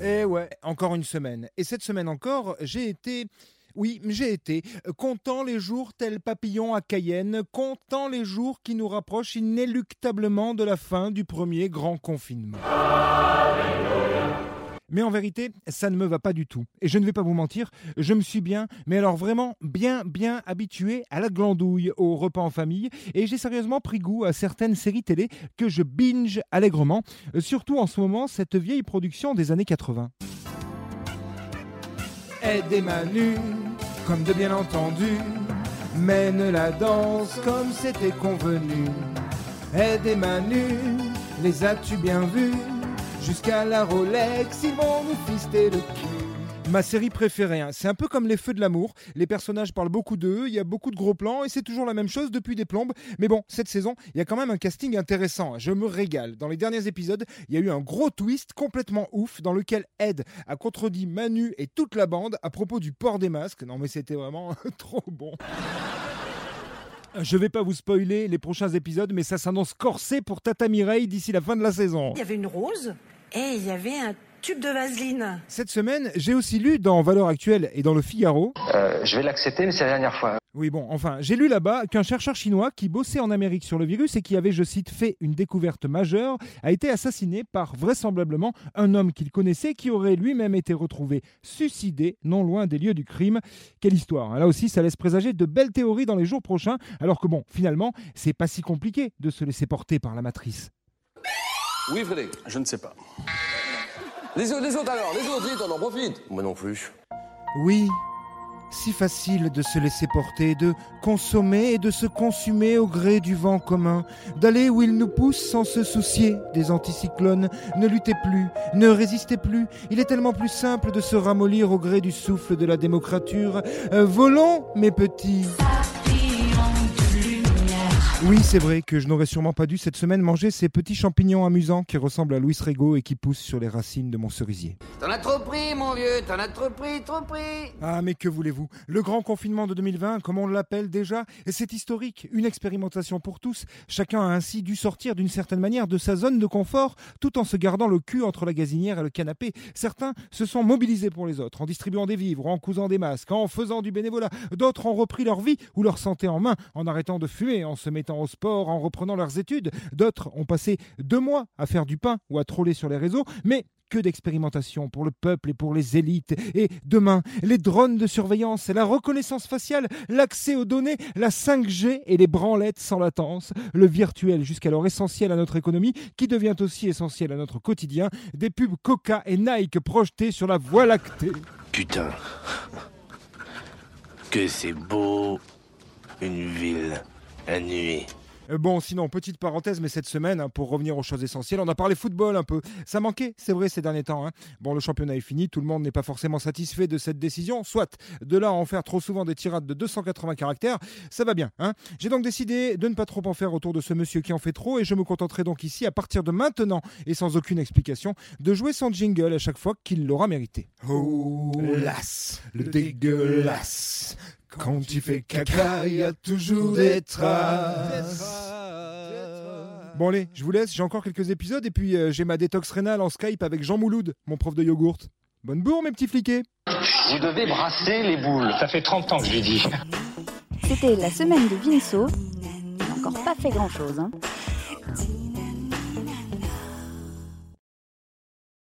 Et Eh ouais, encore une semaine. Et cette semaine encore, j'ai été... Oui, j'ai été comptant les jours tel papillon à Cayenne, comptant les jours qui nous rapprochent inéluctablement de la fin du premier grand confinement. Mais en vérité, ça ne me va pas du tout. Et je ne vais pas vous mentir, je me suis bien, mais alors vraiment bien, bien habitué à la glandouille, au repas en famille, et j'ai sérieusement pris goût à certaines séries télé que je binge allègrement, euh, surtout en ce moment cette vieille production des années 80. Aide et Manu, comme de bien entendu, mène la danse comme c'était convenu. Aide et Manu, les as-tu bien vus? Jusqu'à la Rolex, ils vont nous fister le cul. Ma série préférée, hein. c'est un peu comme les feux de l'amour. Les personnages parlent beaucoup d'eux, il y a beaucoup de gros plans et c'est toujours la même chose depuis des plombes. Mais bon, cette saison, il y a quand même un casting intéressant. hein. Je me régale. Dans les derniers épisodes, il y a eu un gros twist complètement ouf dans lequel Ed a contredit Manu et toute la bande à propos du port des masques. Non mais c'était vraiment trop bon. Je vais pas vous spoiler les prochains épisodes, mais ça s'annonce corsé pour Tata Mireille d'ici la fin de la saison. Il y avait une rose? Et il y avait un tube de vaseline. Cette semaine, j'ai aussi lu dans Valeurs Actuelles et dans le Figaro. Euh, je vais l'accepter, mais c'est la dernière fois. Oui, bon, enfin, j'ai lu là-bas qu'un chercheur chinois qui bossait en Amérique sur le virus et qui avait, je cite, fait une découverte majeure, a été assassiné par vraisemblablement un homme qu'il connaissait qui aurait lui-même été retrouvé suicidé non loin des lieux du crime. Quelle histoire hein. Là aussi, ça laisse présager de belles théories dans les jours prochains, alors que bon, finalement, c'est pas si compliqué de se laisser porter par la matrice. Oui, Frédéric Je ne sais pas. Les autres, les autres alors, les autres, vite, on en profite. Moi non plus. Oui, si facile de se laisser porter, de consommer et de se consumer au gré du vent commun, d'aller où il nous pousse sans se soucier des anticyclones, ne luttez plus, ne résistez plus, il est tellement plus simple de se ramollir au gré du souffle de la démocrature. Euh, volons, mes petits oui, c'est vrai que je n'aurais sûrement pas dû cette semaine manger ces petits champignons amusants qui ressemblent à Louis Rego et qui poussent sur les racines de mon cerisier. Mon vieux, t'en as trop pris, trop pris. Ah, mais que voulez-vous? Le grand confinement de 2020, comme on l'appelle déjà, c'est historique, une expérimentation pour tous. Chacun a ainsi dû sortir d'une certaine manière de sa zone de confort, tout en se gardant le cul entre la gazinière et le canapé. Certains se sont mobilisés pour les autres, en distribuant des vivres, en cousant des masques, en faisant du bénévolat. D'autres ont repris leur vie ou leur santé en main, en arrêtant de fumer, en se mettant au sport, en reprenant leurs études. D'autres ont passé deux mois à faire du pain ou à troller sur les réseaux, mais que d'expérimentation pour le peuple et pour les élites. Et demain, les drones de surveillance, la reconnaissance faciale, l'accès aux données, la 5G et les branlettes sans latence, le virtuel jusqu'alors essentiel à notre économie, qui devient aussi essentiel à notre quotidien, des pubs Coca et Nike projetées sur la voie lactée. Putain. Que c'est beau. Une ville. La nuit. Euh, Bon, sinon, petite parenthèse, mais cette semaine, hein, pour revenir aux choses essentielles, on a parlé football un peu. Ça manquait, c'est vrai, ces derniers temps. hein. Bon, le championnat est fini, tout le monde n'est pas forcément satisfait de cette décision. Soit, de là à en faire trop souvent des tirades de 280 caractères, ça va bien. Hein. J'ai donc décidé de ne pas trop en faire autour de ce monsieur qui en fait trop, et je me contenterai donc ici, à partir de maintenant, et sans aucune explication, de jouer son jingle à chaque fois qu'il l'aura mérité. Oh, las, le dégueulasse. Quand tu fais caca, il y a toujours des traces. Bon allez, je vous laisse, j'ai encore quelques épisodes et puis euh, j'ai ma détox rénale en Skype avec Jean Mouloud, mon prof de yogourt. Bonne bourre mes petits fliquets Vous devez brasser les boules. Ça fait 30 ans que je lui dis. C'était la semaine de Vinceau. Il n'a encore pas fait grand-chose. Hein.